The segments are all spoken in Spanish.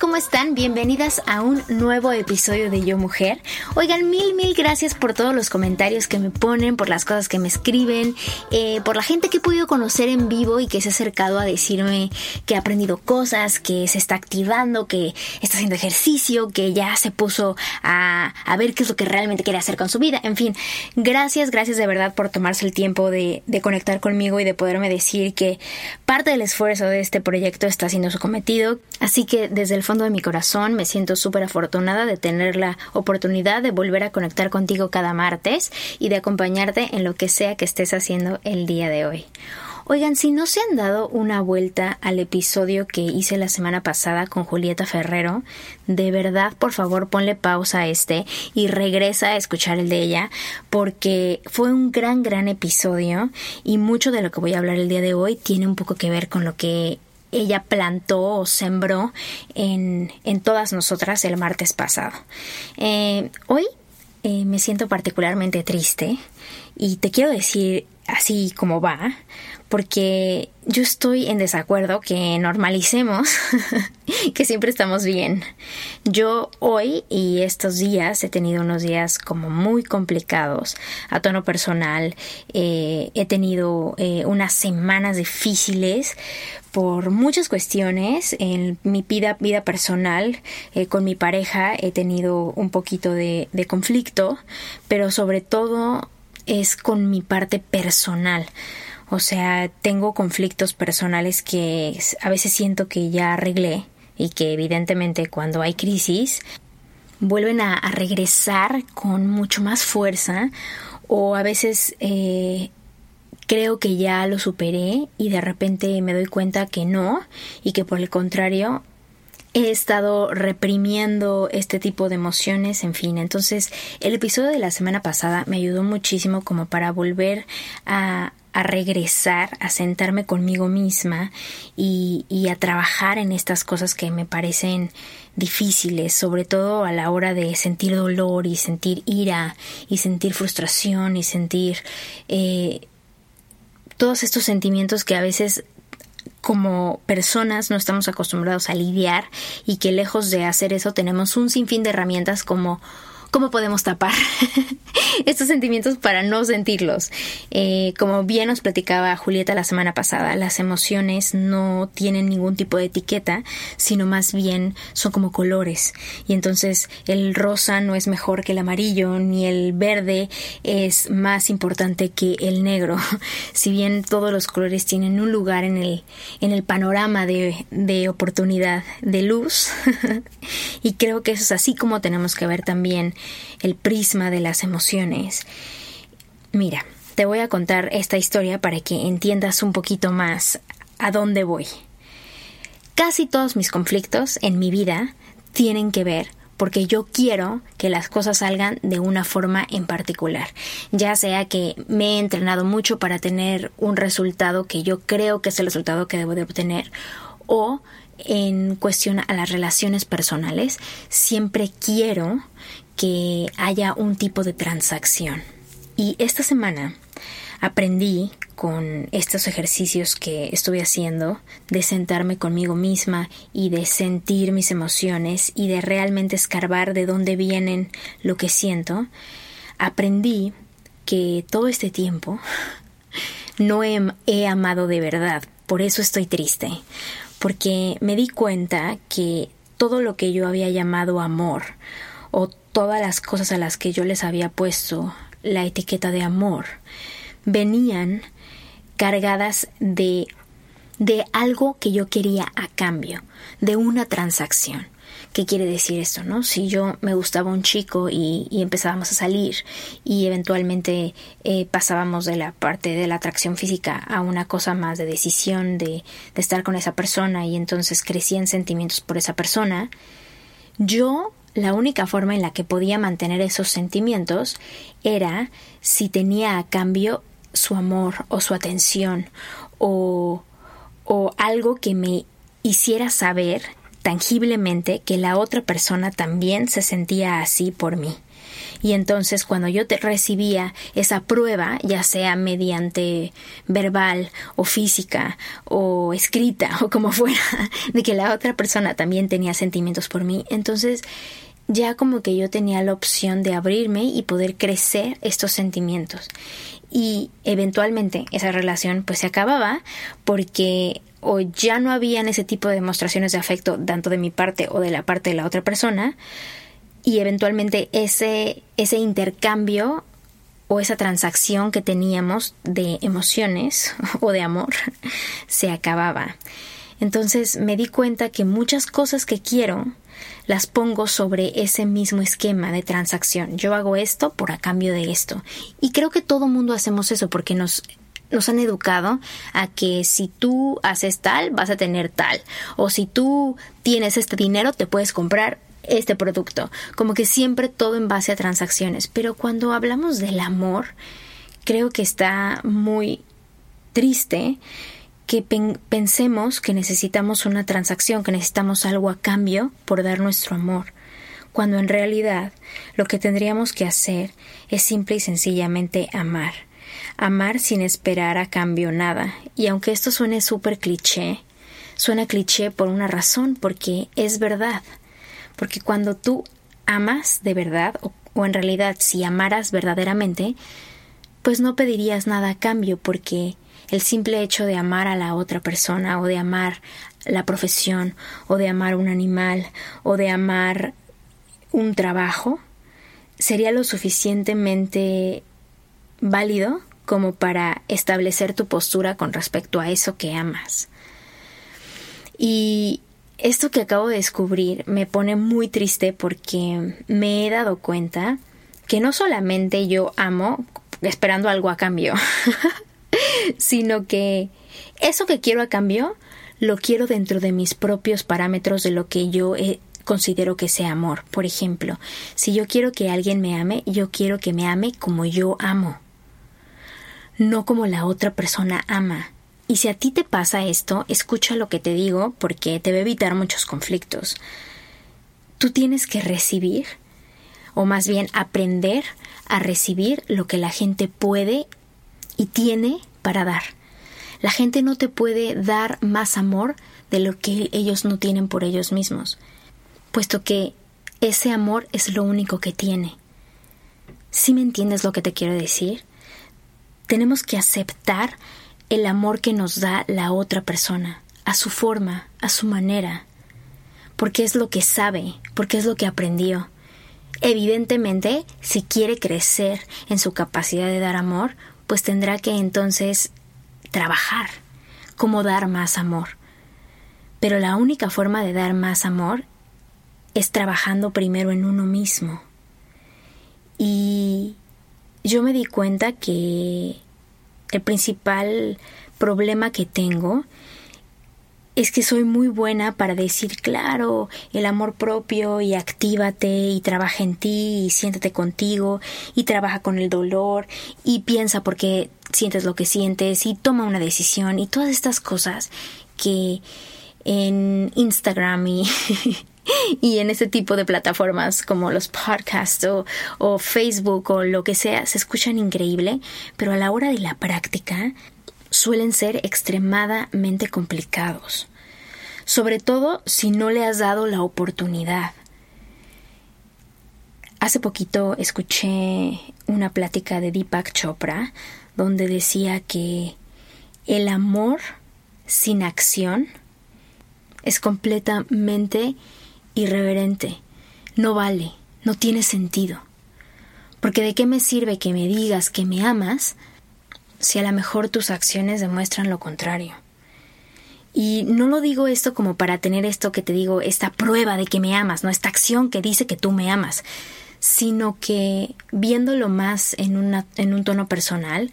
¿cómo están? Bienvenidas a un nuevo episodio de Yo Mujer. Oigan, mil, mil gracias por todos los comentarios que me ponen, por las cosas que me escriben, eh, por la gente que he podido conocer en vivo y que se ha acercado a decirme que ha aprendido cosas, que se está activando, que está haciendo ejercicio, que ya se puso a, a ver qué es lo que realmente quiere hacer con su vida. En fin, gracias, gracias de verdad por tomarse el tiempo de, de conectar conmigo y de poderme decir que parte del esfuerzo de este proyecto está haciendo su cometido. Así que desde el fondo de mi corazón me siento súper afortunada de tener la oportunidad de volver a conectar contigo cada martes y de acompañarte en lo que sea que estés haciendo el día de hoy. Oigan, si no se han dado una vuelta al episodio que hice la semana pasada con Julieta Ferrero, de verdad, por favor, ponle pausa a este y regresa a escuchar el de ella, porque fue un gran, gran episodio y mucho de lo que voy a hablar el día de hoy tiene un poco que ver con lo que ella plantó o sembró en, en todas nosotras el martes pasado. Eh, hoy eh, me siento particularmente triste y te quiero decir así como va, porque yo estoy en desacuerdo que normalicemos que siempre estamos bien. Yo hoy y estos días he tenido unos días como muy complicados a tono personal. Eh, he tenido eh, unas semanas difíciles por muchas cuestiones en mi vida, personal eh, con mi pareja he tenido un poquito de, de conflicto pero sobre todo es con mi parte personal o sea, tengo conflictos personales que a veces siento que ya arreglé y que evidentemente cuando hay crisis vuelven a, regresar con mucho más fuerza o a veces eh, creo que ya lo superé y de repente me doy cuenta que no y que por el contrario he estado reprimiendo este tipo de emociones, en fin. Entonces, el episodio de la semana pasada me ayudó muchísimo como para volver a, a regresar, a sentarme conmigo misma y, y, a trabajar en estas cosas que me parecen difíciles, sobre todo a la hora de sentir dolor y sentir ira y sentir frustración y sentir eh, todos estos sentimientos que a veces como personas no estamos acostumbrados a lidiar y que lejos de hacer eso tenemos un sinfín de herramientas como ¿Cómo podemos tapar estos sentimientos para no sentirlos? Eh, como bien nos platicaba Julieta la semana pasada, las emociones no tienen ningún tipo de etiqueta, sino más bien son como colores. Y entonces el rosa no es mejor que el amarillo, ni el verde es más importante que el negro. Si bien todos los colores tienen un lugar en el, en el panorama de, de oportunidad de luz, y creo que eso es así como tenemos que ver también el prisma de las emociones. Mira, te voy a contar esta historia para que entiendas un poquito más a dónde voy. Casi todos mis conflictos en mi vida tienen que ver porque yo quiero que las cosas salgan de una forma en particular, ya sea que me he entrenado mucho para tener un resultado que yo creo que es el resultado que debo de obtener o en cuestión a las relaciones personales, siempre quiero que haya un tipo de transacción. Y esta semana aprendí con estos ejercicios que estuve haciendo de sentarme conmigo misma y de sentir mis emociones y de realmente escarbar de dónde vienen lo que siento, aprendí que todo este tiempo no he, he amado de verdad, por eso estoy triste, porque me di cuenta que todo lo que yo había llamado amor o todas las cosas a las que yo les había puesto la etiqueta de amor venían cargadas de de algo que yo quería a cambio, de una transacción. ¿Qué quiere decir esto, no? Si yo me gustaba un chico y, empezábamos a salir y eventualmente eh, pasábamos de la parte de la atracción física a una cosa más de decisión de, de estar con esa persona y entonces crecían sentimientos por esa persona, yo la única forma en la que podía mantener esos sentimientos era si tenía a cambio su amor o su atención o, o algo que me hiciera saber tangiblemente que la otra persona también se sentía así por mí. Y entonces cuando yo te recibía esa prueba, ya sea mediante verbal o física o escrita o como fuera, de que la otra persona también tenía sentimientos por mí, entonces ya como que yo tenía la opción de abrirme y poder crecer estos sentimientos. Y eventualmente esa relación pues se acababa porque o ya no habían ese tipo de demostraciones de afecto tanto de mi parte o de la parte de la otra persona y eventualmente ese, ese intercambio o esa transacción que teníamos de emociones o de amor se acababa. Entonces me di cuenta que muchas cosas que quiero las pongo sobre ese mismo esquema de transacción. Yo hago esto por a cambio de esto. Y creo que todo mundo hacemos eso porque nos nos han educado a que si tú haces tal, vas a tener tal. O si tú tienes este dinero, te puedes comprar este producto. Como que siempre todo en base a transacciones. Pero cuando hablamos del amor, creo que está muy triste que pensemos que necesitamos una transacción, que necesitamos algo a cambio por dar nuestro amor, cuando en realidad lo que tendríamos que hacer es simple y sencillamente amar amar sin esperar a cambio nada. Y aunque esto suene súper cliché, suena cliché por una razón, porque es verdad. Porque cuando tú amas de verdad, o, o, en realidad si amaras verdaderamente, pues no pedirías nada a cambio, porque el simple hecho de amar a la otra persona, o de amar la profesión, o de amar un animal, o de amar un trabajo, sería lo suficientemente válido como para establecer tu postura con respecto a eso que amas. Y esto que acabo de descubrir me pone muy triste porque me he dado cuenta que no solamente yo amo esperando algo a cambio, sino que eso que quiero a cambio lo quiero dentro de mis propios parámetros de lo que yo considero que sea amor. Por ejemplo, si yo quiero que alguien me ame, yo quiero que me ame como yo amo no como la otra persona ama. Y si a ti te pasa esto, escucha lo que te digo porque te va a evitar muchos conflictos. Tú tienes que recibir, o más bien aprender a recibir lo que la gente puede y tiene para dar. La gente no te puede dar más amor de lo que ellos no tienen por ellos mismos, puesto que ese amor es lo único que tiene. ¿Sí me entiendes lo que te quiero decir? tenemos que aceptar el amor que nos da la otra persona, a su forma, a su manera, porque es lo que sabe, porque es lo que aprendió. Evidentemente, si quiere crecer en su capacidad de dar amor, pues tendrá que entonces trabajar, como dar más amor. Pero la única forma de dar más amor es trabajando primero en uno mismo. Y yo me di cuenta que el principal problema que tengo es que soy muy buena para decir, claro, el amor propio y actívate y trabaja en ti y siéntate contigo y trabaja con el dolor y piensa porque sientes lo que sientes y toma una decisión y todas estas cosas que en Instagram y y en ese tipo de plataformas como los podcasts o, Facebook o lo que sea se escuchan increíble, pero a la hora de la práctica suelen ser extremadamente complicados, sobre todo si no le has dado la oportunidad. Hace poquito escuché una plática de Deepak Chopra donde decía que el amor sin acción es completamente irreverente, no vale, no tiene sentido. Porque de qué me sirve que me digas que me amas si a lo mejor tus acciones demuestran lo contrario. Y no lo digo esto como para tener esto que te digo, esta prueba de que me amas, no esta acción que dice que tú me amas, sino que viéndolo más en, en un tono personal,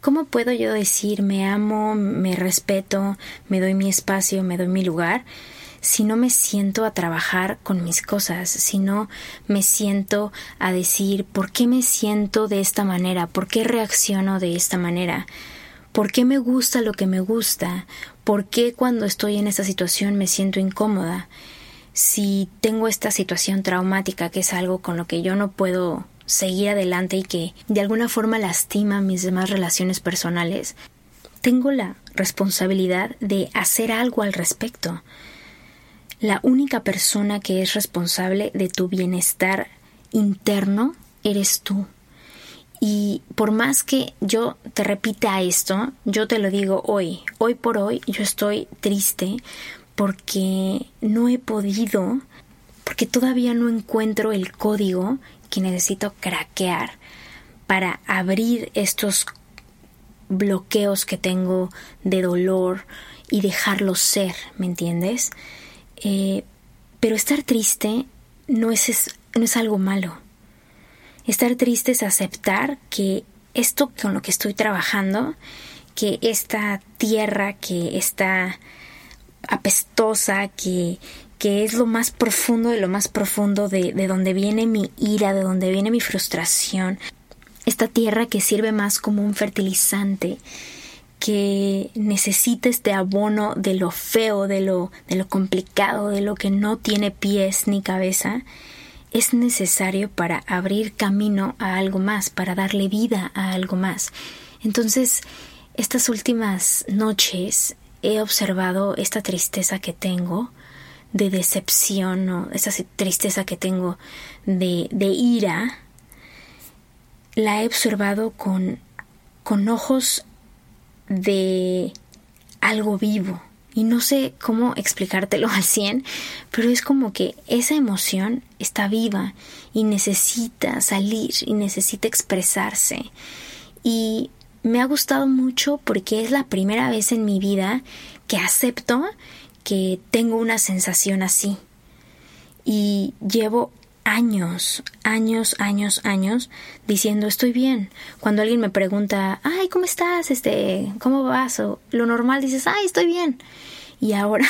¿cómo puedo yo decir me amo, me respeto, me doy mi espacio, me doy mi lugar? Si no me siento a trabajar con mis cosas, si no me siento a decir por qué me siento de esta manera, por qué reacciono de esta manera, por qué me gusta lo que me gusta, por qué cuando estoy en esta situación me siento incómoda, si tengo esta situación traumática que es algo con lo que yo no puedo seguir adelante y que de alguna forma lastima mis demás relaciones personales, tengo la responsabilidad de hacer algo al respecto. La única persona que es responsable de tu bienestar interno eres tú. Y por más que yo te repita esto, yo te lo digo hoy, hoy por hoy yo estoy triste porque no he podido, porque todavía no encuentro el código que necesito craquear para abrir estos bloqueos que tengo de dolor y dejarlos ser, ¿me entiendes? Eh, pero estar triste no es, no es algo malo. Estar triste es aceptar que esto con lo que estoy trabajando, que esta tierra que está apestosa, que, que es lo más profundo de lo más profundo de, de donde viene mi ira, de donde viene mi frustración, esta tierra que sirve más como un fertilizante, que necesita este abono de lo feo, de lo, de lo complicado, de lo que no tiene pies ni cabeza, es necesario para abrir camino a algo más, para darle vida a algo más. Entonces, estas últimas noches he observado esta tristeza que tengo de decepción o esa tristeza que tengo de, de ira, la he observado con, con ojos de algo vivo. Y no sé cómo explicártelo al 100, pero es como que esa emoción está viva y necesita salir y necesita expresarse. Y me ha gustado mucho porque es la primera vez en mi vida que acepto que tengo una sensación así. Y llevo años, años, años, años diciendo estoy bien. Cuando alguien me pregunta, ay, ¿cómo estás? Este, ¿cómo vas? O lo normal dices, ay, estoy bien. Y ahora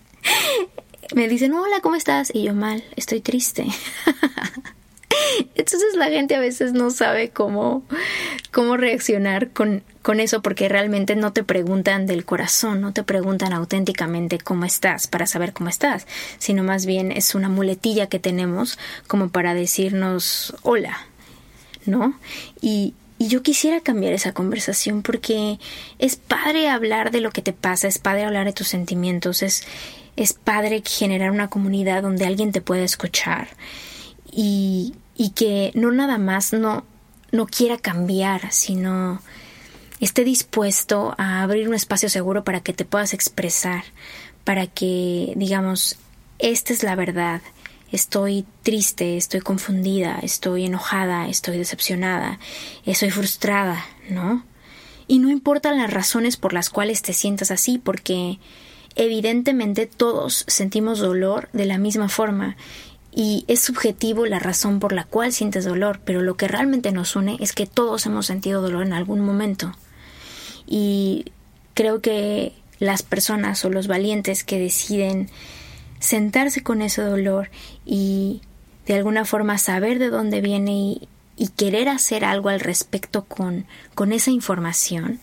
me dicen, hola, ¿cómo estás? Y yo mal, estoy triste. Entonces la gente a veces no sabe cómo, cómo reaccionar con, con eso porque realmente no te preguntan del corazón, no te preguntan auténticamente cómo estás para saber cómo estás, sino más bien es una muletilla que tenemos como para decirnos hola, ¿no? Y, y yo quisiera cambiar esa conversación porque es padre hablar de lo que te pasa, es padre hablar de tus sentimientos, es, es padre generar una comunidad donde alguien te pueda escuchar y, y que no nada más no, no quiera cambiar, sino esté dispuesto a abrir un espacio seguro para que te puedas expresar, para que digamos, esta es la verdad, estoy triste, estoy confundida, estoy enojada, estoy decepcionada, estoy frustrada, ¿no? Y no importan las razones por las cuales te sientas así, porque evidentemente todos sentimos dolor de la misma forma y es subjetivo la razón por la cual sientes dolor, pero lo que realmente nos une es que todos hemos sentido dolor en algún momento. Y creo que las personas o los valientes que deciden sentarse con ese dolor y de alguna forma saber de dónde viene y, querer hacer algo al respecto con, con esa información,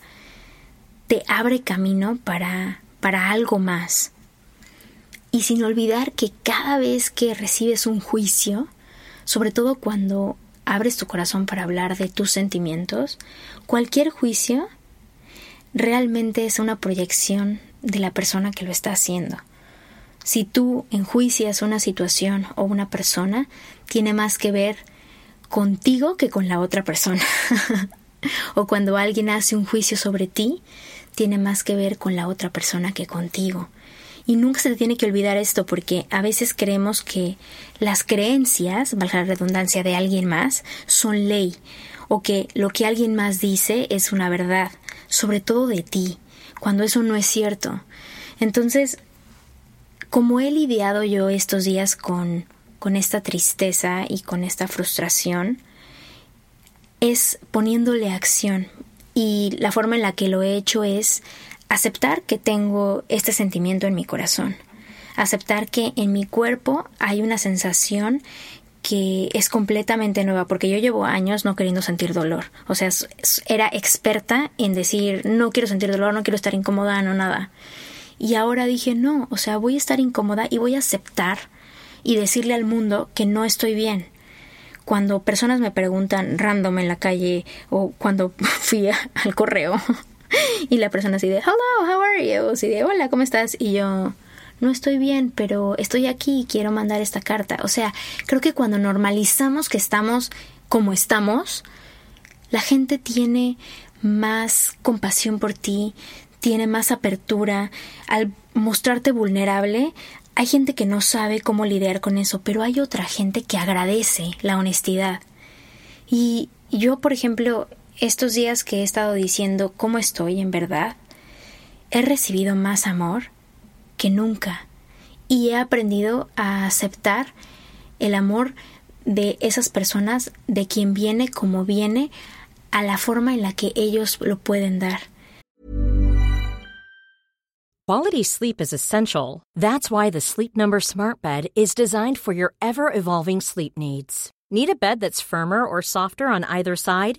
te abre camino para, para algo más y sin olvidar que cada vez que recibes un juicio, sobre todo cuando abres tu corazón para hablar de tus sentimientos, cualquier juicio realmente es una proyección de la persona que lo está haciendo. Si tú enjuicias una situación o una persona, tiene más que ver contigo que con la otra persona. o cuando alguien hace un juicio sobre ti, tiene más que ver con la otra persona que contigo. Y nunca se te tiene que olvidar esto porque a veces creemos que las creencias, valga la redundancia, de alguien más son ley o que lo que alguien más dice es una verdad, sobre todo de ti, cuando eso no es cierto. Entonces, como he lidiado yo estos días con, con esta tristeza y con esta frustración, es poniéndole acción. Y la forma en la que lo he hecho es aceptar que tengo este sentimiento en mi corazón, aceptar que en mi cuerpo hay una sensación que es completamente nueva, porque yo llevo años no queriendo sentir dolor. O sea, era experta en decir, no quiero sentir dolor, no quiero estar incómoda, no nada. Y ahora dije, no, o sea, voy a estar incómoda y voy a aceptar y decirle al mundo que no estoy bien. Cuando personas me preguntan random en la calle o cuando fui al correo y la persona así de, hello, how are you? Así de, hola, ¿cómo estás? Y yo, no estoy bien, pero estoy aquí y quiero mandar esta carta. O sea, creo que cuando normalizamos que estamos como estamos, la gente tiene más compasión por ti, tiene más apertura. Al mostrarte vulnerable, hay gente que no sabe cómo lidiar con eso, pero hay otra gente que agradece la honestidad. Y yo, por ejemplo, estos días que he estado diciendo cómo estoy en verdad, he recibido más amor, que nunca y he aprendido a aceptar el amor de esas personas, de quien viene como viene, a la forma en la que ellos lo pueden dar. Quality sleep is essential. That's why the Sleep Number Smart Bed is designed for your ever evolving sleep needs. Need a bed that's firmer or softer on either side?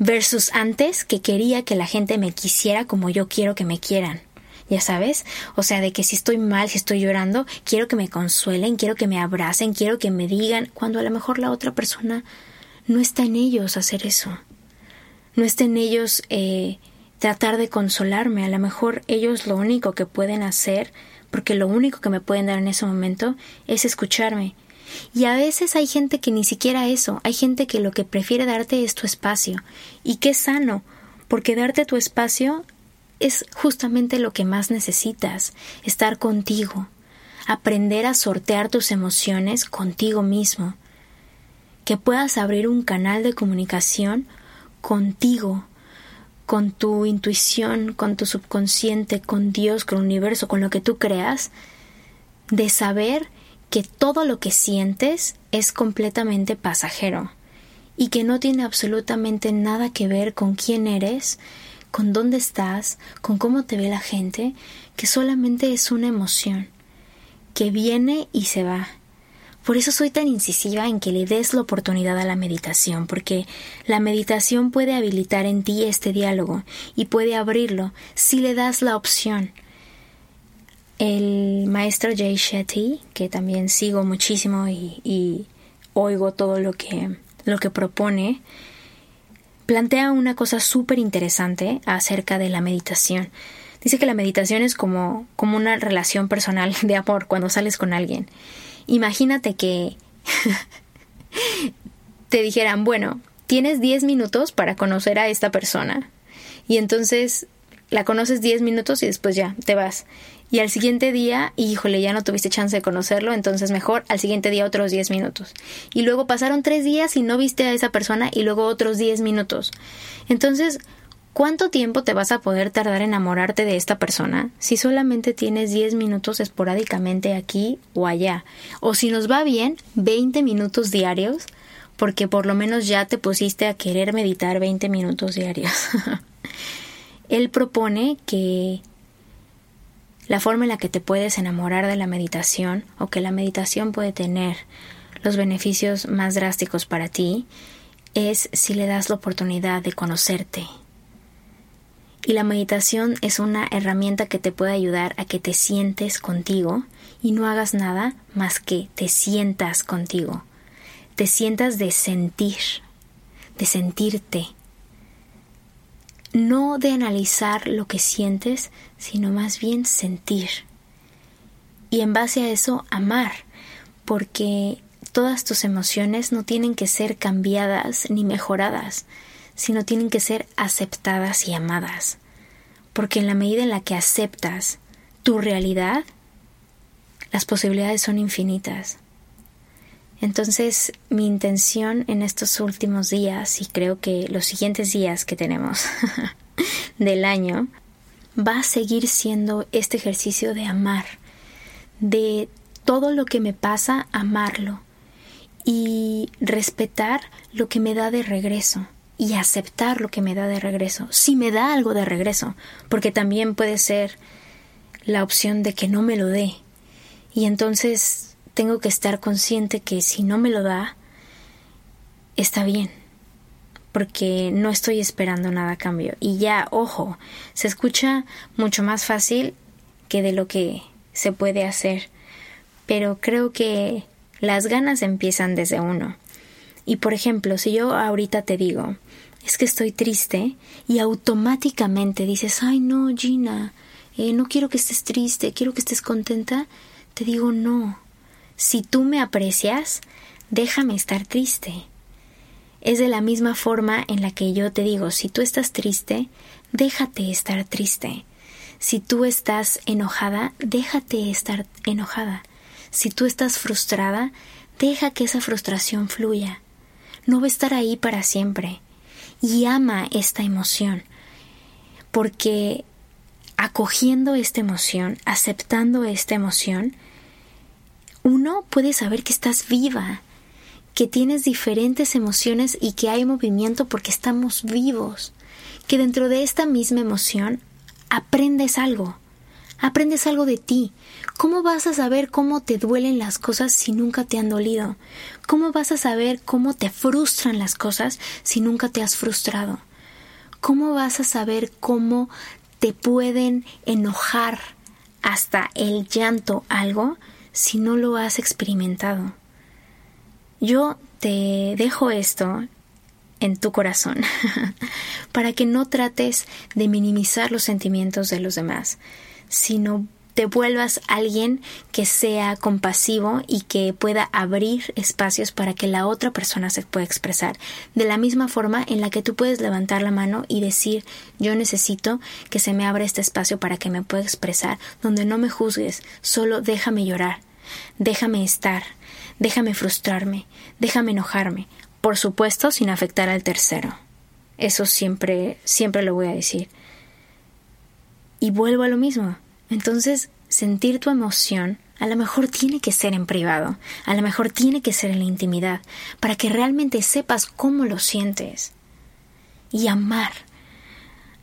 versus antes que quería que la gente me quisiera como yo quiero que me quieran. Ya sabes, o sea, de que si estoy mal, si estoy llorando, quiero que me consuelen, quiero que me abracen, quiero que me digan, cuando a lo mejor la otra persona no está en ellos hacer eso. No está en ellos eh, tratar de consolarme. A lo mejor ellos lo único que pueden hacer, porque lo único que me pueden dar en ese momento es escucharme y a veces hay gente que ni siquiera eso, hay gente que lo que prefiere darte es tu espacio. Y qué sano, porque darte tu espacio es justamente lo que más necesitas, estar contigo, aprender a sortear tus emociones contigo mismo, que puedas abrir un canal de comunicación contigo, con tu intuición, con tu subconsciente, con Dios, con el universo, con lo que tú creas, de saber que todo lo que sientes es completamente pasajero y que no tiene absolutamente nada que ver con quién eres, con dónde estás, con cómo te ve la gente, que solamente es una emoción que viene y se va. Por eso soy tan incisiva en que le des la oportunidad a la meditación, porque la meditación puede habilitar en ti este diálogo y puede abrirlo si le das la opción. El maestro Jay Shetty, que también sigo muchísimo y, oigo todo lo que, lo que propone, plantea una cosa súper interesante acerca de la meditación. Dice que la meditación es como, como una relación personal de amor cuando sales con alguien. Imagínate que te dijeran, bueno, tienes 10 minutos para conocer a esta persona. Y entonces la conoces 10 minutos y después ya te vas y al siguiente día, híjole, ya no tuviste chance de conocerlo, entonces mejor al siguiente día otros 10 minutos. Y luego pasaron tres días y no viste a esa persona y luego otros 10 minutos. Entonces, ¿cuánto tiempo te vas a poder tardar en enamorarte de esta persona si solamente tienes 10 minutos esporádicamente aquí o allá? O si nos va bien, 20 minutos diarios, porque por lo menos ya te pusiste a querer meditar 20 minutos diarios. Él propone que la forma en la que te puedes enamorar de la meditación o que la meditación puede tener los beneficios más drásticos para ti es si le das la oportunidad de conocerte. Y la meditación es una herramienta que te puede ayudar a que te sientes contigo y no hagas nada más que te sientas contigo. Te sientas de sentir, de sentirte. No de analizar lo que sientes, sino más bien sentir. Y en base a eso, amar, porque todas tus emociones no tienen que ser cambiadas ni mejoradas, sino tienen que ser aceptadas y amadas. Porque en la medida en la que aceptas tu realidad, las posibilidades son infinitas. Entonces, mi intención en estos últimos días, y creo que los siguientes días que tenemos del año, va a seguir siendo este ejercicio de amar, de todo lo que me pasa, amarlo y respetar lo que me da de regreso y aceptar lo que me da de regreso, si me da algo de regreso, porque también puede ser la opción de que no me lo dé. Y entonces tengo que estar consciente que si no me lo da, está bien, porque no estoy esperando nada a cambio. Y ya, ojo, se escucha mucho más fácil que de lo que se puede hacer, pero creo que las ganas empiezan desde uno. Y por ejemplo, si yo ahorita te digo, es que estoy triste, y automáticamente dices, ay no, Gina, eh, no quiero que estés triste, quiero que estés contenta, te digo no. Si tú me aprecias, déjame estar triste. Es de la misma forma en la que yo te digo, si tú estás triste, déjate estar triste. Si tú estás enojada, déjate estar enojada. Si tú estás frustrada, deja que esa frustración fluya. No va a estar ahí para siempre. Y ama esta emoción. Porque acogiendo esta emoción, aceptando esta emoción, uno puede saber que estás viva, que tienes diferentes emociones y que hay movimiento porque estamos vivos, que dentro de esta misma emoción aprendes algo, aprendes algo de ti. ¿Cómo vas a saber cómo te duelen las cosas si nunca te han dolido? ¿Cómo vas a saber cómo te frustran las cosas si nunca te has frustrado? ¿Cómo vas a saber cómo te pueden enojar hasta el llanto algo si no lo has experimentado? Yo te dejo esto en tu corazón para que no trates de minimizar los sentimientos de los demás, sino te vuelvas alguien que sea compasivo y que pueda abrir espacios para que la otra persona se pueda expresar. De la misma forma en la que tú puedes levantar la mano y decir yo necesito que se me abra este espacio para que me pueda expresar, donde no me juzgues, solo déjame llorar, déjame estar, déjame frustrarme, déjame enojarme, por supuesto sin afectar al tercero. Eso siempre, siempre lo voy a decir. Y vuelvo a lo mismo. Entonces, sentir tu emoción a lo mejor tiene que ser en privado, a lo mejor tiene que ser en la intimidad, para que realmente sepas cómo lo sientes. Y amar.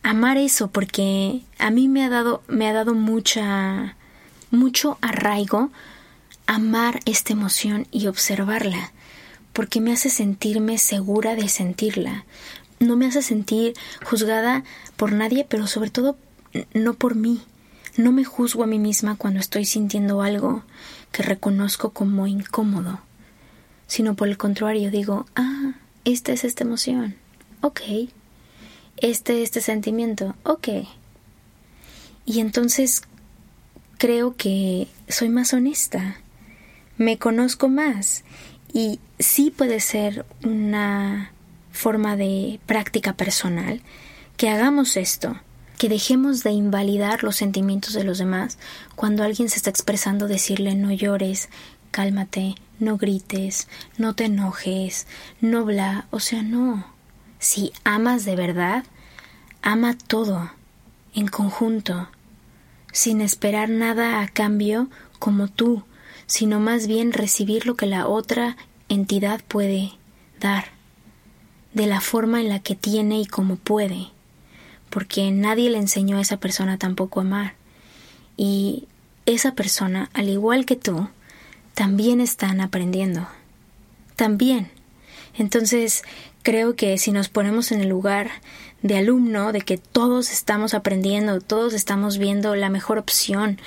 Amar eso porque a mí me ha dado me ha dado mucha mucho arraigo amar esta emoción y observarla, porque me hace sentirme segura de sentirla. No me hace sentir juzgada por nadie, pero sobre todo no por mí. No me juzgo a mí misma cuando estoy sintiendo algo que reconozco como incómodo, sino por el contrario digo, ah, esta es esta emoción, ok, este este sentimiento, ok. Y entonces creo que soy más honesta, me conozco más. Y sí puede ser una forma de práctica personal que hagamos esto que dejemos de invalidar los sentimientos de los demás. Cuando alguien se está expresando decirle no llores, cálmate, no grites, no te enojes, no bla, o sea, no. Si amas de verdad, ama todo, en conjunto, sin esperar nada a cambio como tú, sino más bien recibir lo que la otra entidad puede dar, de la forma en la que tiene y como puede porque nadie le enseñó a esa persona tampoco a amar. Y esa persona, al igual que tú, también están aprendiendo. También. Entonces, creo que si nos ponemos en el lugar de alumno, de que todos estamos aprendiendo, todos estamos viendo la mejor opción,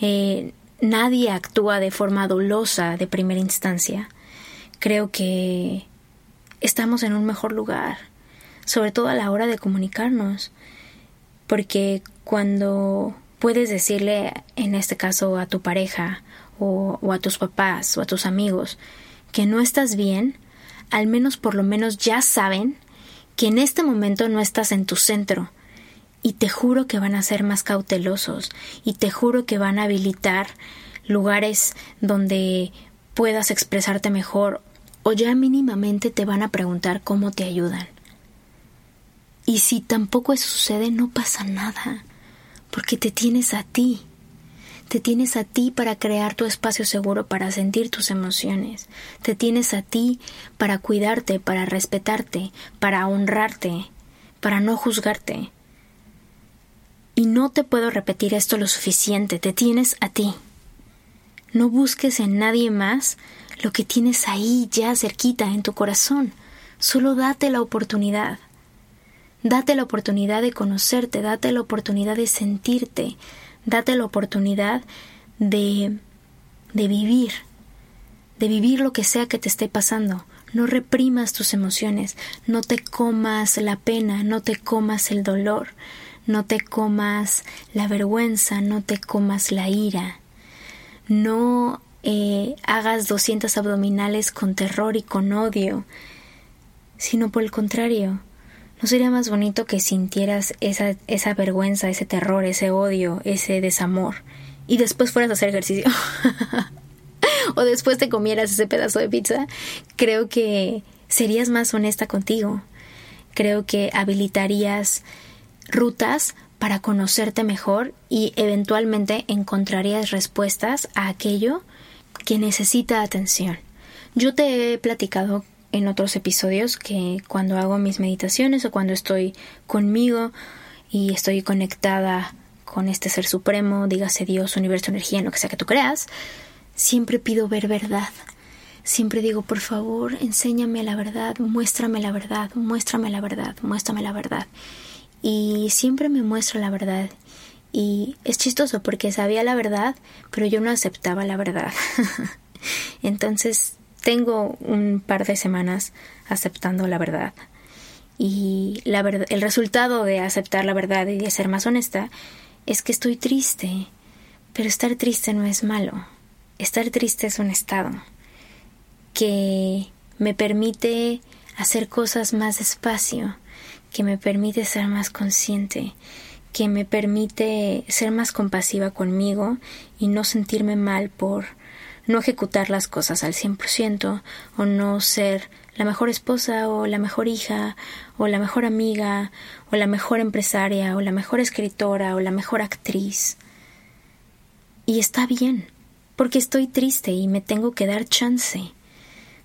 eh, nadie actúa de forma dolosa de primera instancia, creo que estamos en un mejor lugar sobre todo a la hora de comunicarnos, porque cuando puedes decirle, en este caso, a tu pareja o, a tus papás o a tus amigos que no estás bien, al menos por lo menos ya saben que en este momento no estás en tu centro. Y te juro que van a ser más cautelosos y te juro que van a habilitar lugares donde puedas expresarte mejor o ya mínimamente te van a preguntar cómo te ayudan. Y si tampoco eso sucede, no pasa nada, porque te tienes a ti. Te tienes a ti para crear tu espacio seguro para sentir tus emociones. Te tienes a ti para cuidarte, para respetarte, para honrarte, para no juzgarte. Y no te puedo repetir esto lo suficiente, te tienes a ti. No busques en nadie más lo que tienes ahí ya cerquita en tu corazón. Solo date la oportunidad. Date la oportunidad de conocerte, date la oportunidad de sentirte, date la oportunidad de, de vivir, de vivir lo que sea que te esté pasando. No reprimas tus emociones, no te comas la pena, no te comas el dolor, no te comas la vergüenza, no te comas la ira. No eh, hagas 200 abdominales con terror y con odio, sino por el contrario. ¿No sería más bonito que sintieras esa, esa vergüenza, ese terror, ese odio, ese desamor y después fueras a hacer ejercicio? o después te comieras ese pedazo de pizza. Creo que serías más honesta contigo. Creo que habilitarías rutas para conocerte mejor y eventualmente encontrarías respuestas a aquello que necesita atención. Yo te he platicado en otros episodios que cuando hago mis meditaciones o cuando estoy conmigo y estoy conectada con este ser supremo, dígase Dios, universo, energía, en lo que sea que tú creas, siempre pido ver verdad. Siempre digo, por favor, enséñame la verdad, muéstrame la verdad, muéstrame la verdad, muéstrame la verdad. Y siempre me muestra la verdad y es chistoso porque sabía la verdad, pero yo no aceptaba la verdad. Entonces tengo un par de semanas aceptando la verdad. Y la el resultado de aceptar la verdad y de ser más honesta es que estoy triste. Pero estar triste no es malo. Estar triste es un estado que me permite hacer cosas más despacio, que me permite ser más consciente, que me permite ser más compasiva conmigo y no sentirme mal por no ejecutar las cosas al 100% o no ser la mejor esposa o la mejor hija o la mejor amiga o la mejor empresaria o la mejor escritora o la mejor actriz. Y está bien, porque estoy triste y me tengo que dar chance.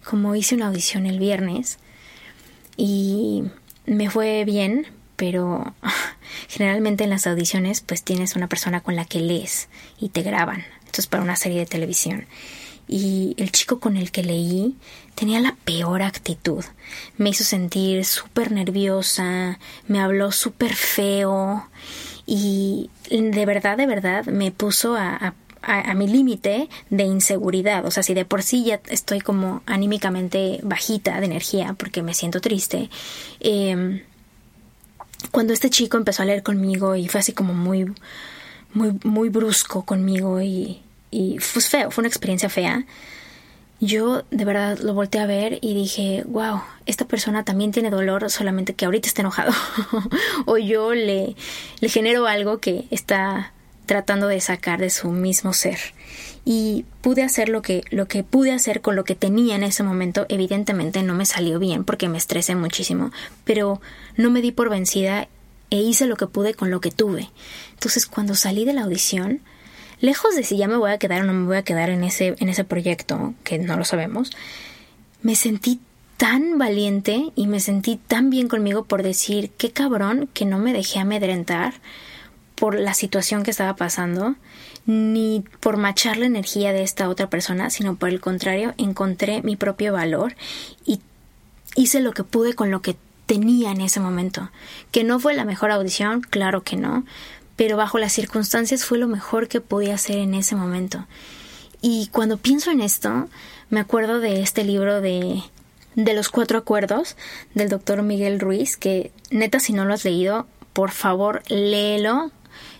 Como hice una audición el viernes y me fue bien, pero generalmente en las audiciones pues tienes una persona con la que lees y te graban. Esto es para una serie de televisión. Y el chico con el que leí tenía la peor actitud. Me hizo sentir súper nerviosa, me habló súper feo y de verdad, de verdad me puso a, mi límite de inseguridad. O sea, si de por sí ya estoy como anímicamente bajita de energía porque me siento triste, eh, cuando este chico empezó a leer conmigo y fue así como muy, muy, muy brusco conmigo y, y fue feo, fue una experiencia fea. Yo de verdad lo volteé a ver y dije, wow, esta persona también tiene dolor, solamente que ahorita está enojado. o yo le, le genero algo que está tratando de sacar de su mismo ser. Y pude hacer lo que, lo que pude hacer con lo que tenía en ese momento. Evidentemente no me salió bien porque me estresé muchísimo, pero no me di por vencida e hice lo que pude con lo que tuve. Entonces cuando salí de la audición, lejos de si ya me voy a quedar o no me voy a quedar en ese, en ese proyecto, que no lo sabemos, me sentí tan valiente y me sentí tan bien conmigo por decir qué cabrón que no me dejé amedrentar por la situación que estaba pasando, ni por machar la energía de esta otra persona, sino por el contrario, encontré mi propio valor y hice lo que pude con lo que tenía en ese momento. Que no fue la mejor audición, claro que no, pero bajo las circunstancias fue lo mejor que podía hacer en ese momento. Y cuando pienso en esto, me acuerdo de este libro de de los cuatro acuerdos del doctor Miguel Ruiz, que neta si no lo has leído, por favor léelo.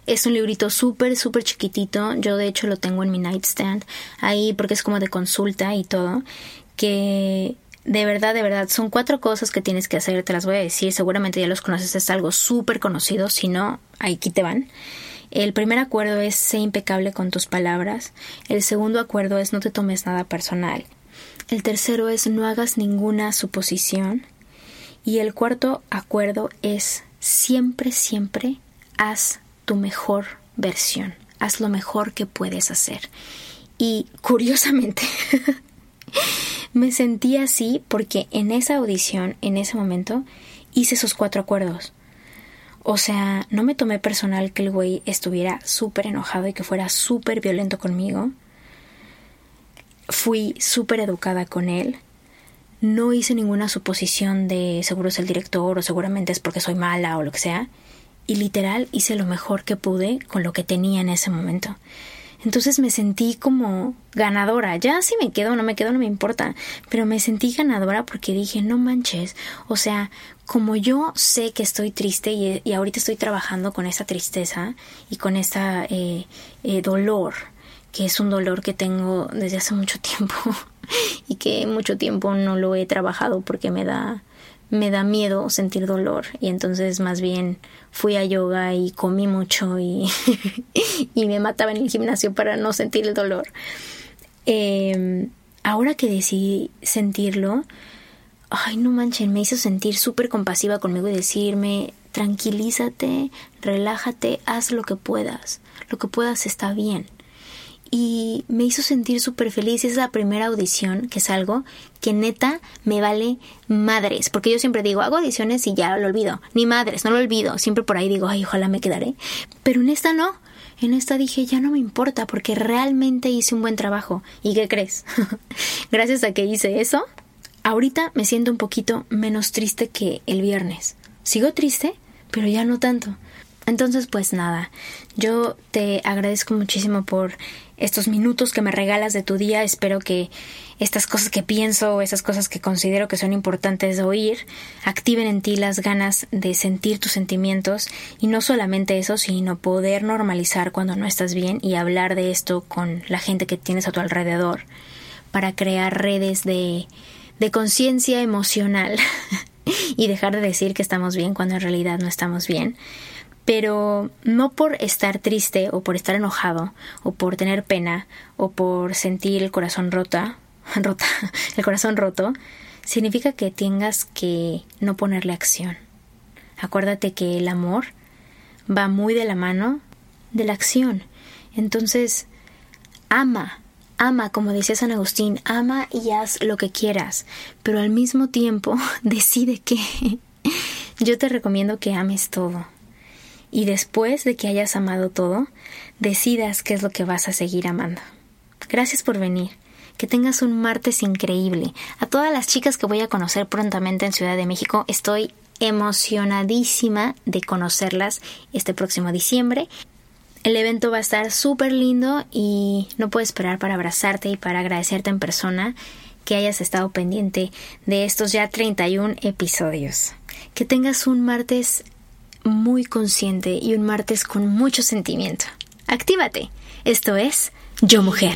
Es un librito súper, súper chiquitito. Yo de hecho lo tengo en mi nightstand ahí porque es como de consulta y todo. Que de verdad, de verdad, son cuatro cosas que tienes que hacer. Te las voy a decir. Seguramente ya los conoces. Es algo súper conocido. Si no, aquí te van. El primer acuerdo es sé impecable con tus palabras. El segundo acuerdo es no te tomes nada personal. El tercero es no hagas ninguna suposición. Y el cuarto acuerdo es siempre, siempre haz tu mejor versión. Haz lo mejor que puedes hacer. Y curiosamente, me sentí así porque en esa audición, en ese momento, hice esos cuatro acuerdos. O sea, no me tomé personal que el güey estuviera súper enojado y que fuera súper violento conmigo. Fui súper educada con él. No hice ninguna suposición de seguro es el director o seguramente es porque soy mala o lo que sea. Y literal hice lo mejor que pude con lo que tenía en ese momento. Entonces me sentí como ganadora. Ya si me quedo o no me quedo no me importa. Pero me sentí ganadora porque dije, no manches. O sea, como yo sé que estoy triste y, ahorita estoy trabajando con esa tristeza y con ese eh, eh, dolor, que es un dolor que tengo desde hace mucho tiempo y que mucho tiempo no lo he trabajado porque me da me da miedo sentir dolor y entonces más bien fui a yoga y comí mucho y, y me mataba en el gimnasio para no sentir el dolor. Em, ahora que decidí sentirlo, ay no manchen, me hizo sentir súper compasiva conmigo y decirme, tranquilízate, relájate, haz lo que puedas, lo que puedas está bien y me hizo sentir súper feliz. Es la primera audición que salgo que neta me vale madres, porque yo siempre digo, hago audiciones y ya lo olvido, ni madres, no lo olvido, siempre por ahí digo, ay, ojalá me quedaré, pero en esta no. En esta dije, ya no me importa porque realmente hice un buen trabajo. ¿Y qué crees? Gracias a que hice eso, ahorita me siento un poquito menos triste que el viernes. Sigo triste, pero ya no tanto. Entonces, pues nada, yo te agradezco muchísimo por estos minutos que me regalas de tu día. Espero que estas cosas que pienso, esas cosas que considero que son importantes de oír, activen en ti las ganas de sentir tus sentimientos y no solamente eso, sino poder normalizar cuando no estás bien y hablar de esto con la gente que tienes a tu alrededor para crear redes de, de conciencia emocional y dejar de decir que estamos bien cuando en realidad no estamos bien pero no por estar triste o por estar enojado o por tener pena o por sentir el corazón rota, rota, el corazón roto, significa que tengas que no ponerle acción. Acuérdate que el amor va muy de la mano de la acción. Entonces, ama, ama, como decía San Agustín, ama y haz lo que quieras, pero al mismo tiempo decide que yo te recomiendo que ames todo y después de que hayas amado todo, decidas qué es lo que vas a seguir amando. Gracias por venir. Que tengas un martes increíble. A todas las chicas que voy a conocer prontamente en Ciudad de México, estoy emocionadísima de conocerlas este próximo diciembre. El evento va a estar súper lindo y no puedo esperar para abrazarte y para agradecerte en persona que hayas estado pendiente de estos ya 31 episodios. Que tengas un martes muy consciente y un martes con mucho sentimiento. Actívate. Esto es Yo Mujer.